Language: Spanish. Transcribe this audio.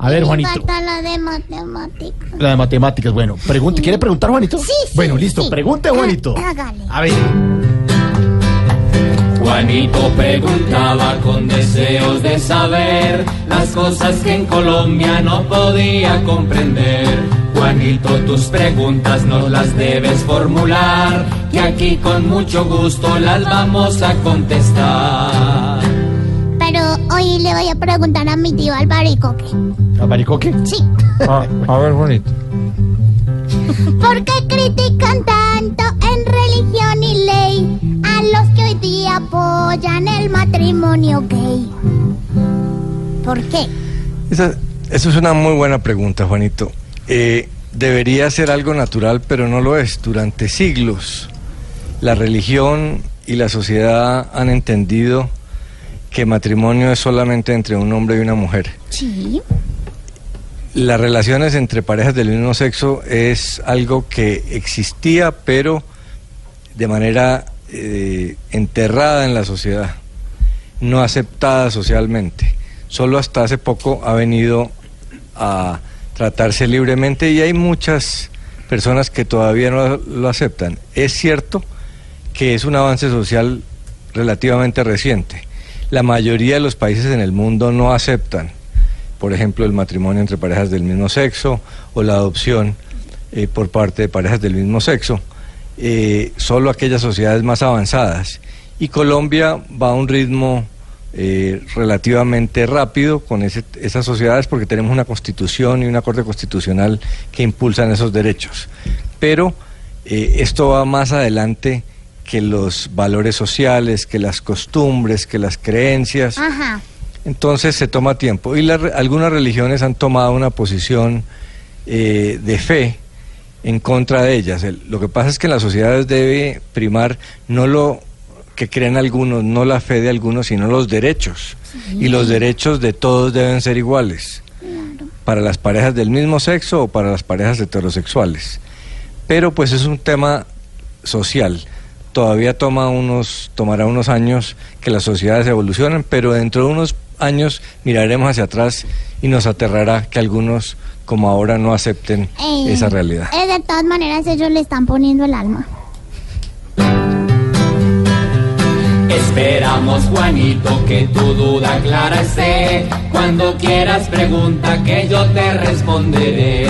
A ver, Juanito. Falta la de matemáticas. La de matemáticas, bueno. Pregunte, ¿quiere preguntar, Juanito? Sí, sí, Bueno, listo, sí. pregunte, Juanito. Ah, hágale. A ver. Juanito preguntaba con deseos de saber las cosas que en Colombia no podía comprender. Juanito, tus preguntas nos las debes formular, que aquí con mucho gusto las vamos a contestar. Hoy le voy a preguntar a mi tío Albaricoque. ¿A Baricoque? Sí. A, a ver, Juanito. ¿Por qué critican tanto en religión y ley a los que hoy día apoyan el matrimonio gay? ¿Por qué? Esa, eso es una muy buena pregunta, Juanito. Eh, debería ser algo natural, pero no lo es. Durante siglos, la religión y la sociedad han entendido que matrimonio es solamente entre un hombre y una mujer. Sí. Las relaciones entre parejas del mismo sexo es algo que existía, pero de manera eh, enterrada en la sociedad, no aceptada socialmente. Solo hasta hace poco ha venido a tratarse libremente y hay muchas personas que todavía no lo aceptan. Es cierto que es un avance social relativamente reciente. La mayoría de los países en el mundo no aceptan por ejemplo, el matrimonio entre parejas del mismo sexo o la adopción eh, por parte de parejas del mismo sexo, eh, solo aquellas sociedades más avanzadas. Y Colombia va a un ritmo eh, relativamente rápido con esas sociedades porque tenemos una constitución y una corte constitucional que impulsan esos derechos. Pero esto va más adelante que los valores sociales, que las costumbres, que las creencias. Ajá. Entonces se toma tiempo. Y re- algunas religiones han tomado una posición eh, de fe en contra de ellas. El- lo que pasa es que en las sociedades debe primar no lo que creen algunos, no la fe de algunos, sino los derechos. Y los derechos de todos deben ser iguales. Para las parejas del mismo sexo o para las parejas heterosexuales. Pero pues es un tema social. Todavía toma unos, tomará unos años que las sociedades evolucionen, pero dentro de unos años miraremos hacia atrás y nos aterrará que algunos, como ahora, no acepten Eh, esa realidad. eh, de todas maneras, ellos le están poniendo el alma. Esperamos, Juanito, que tu duda clara esté. Cuando quieras pregunta que yo te responderé.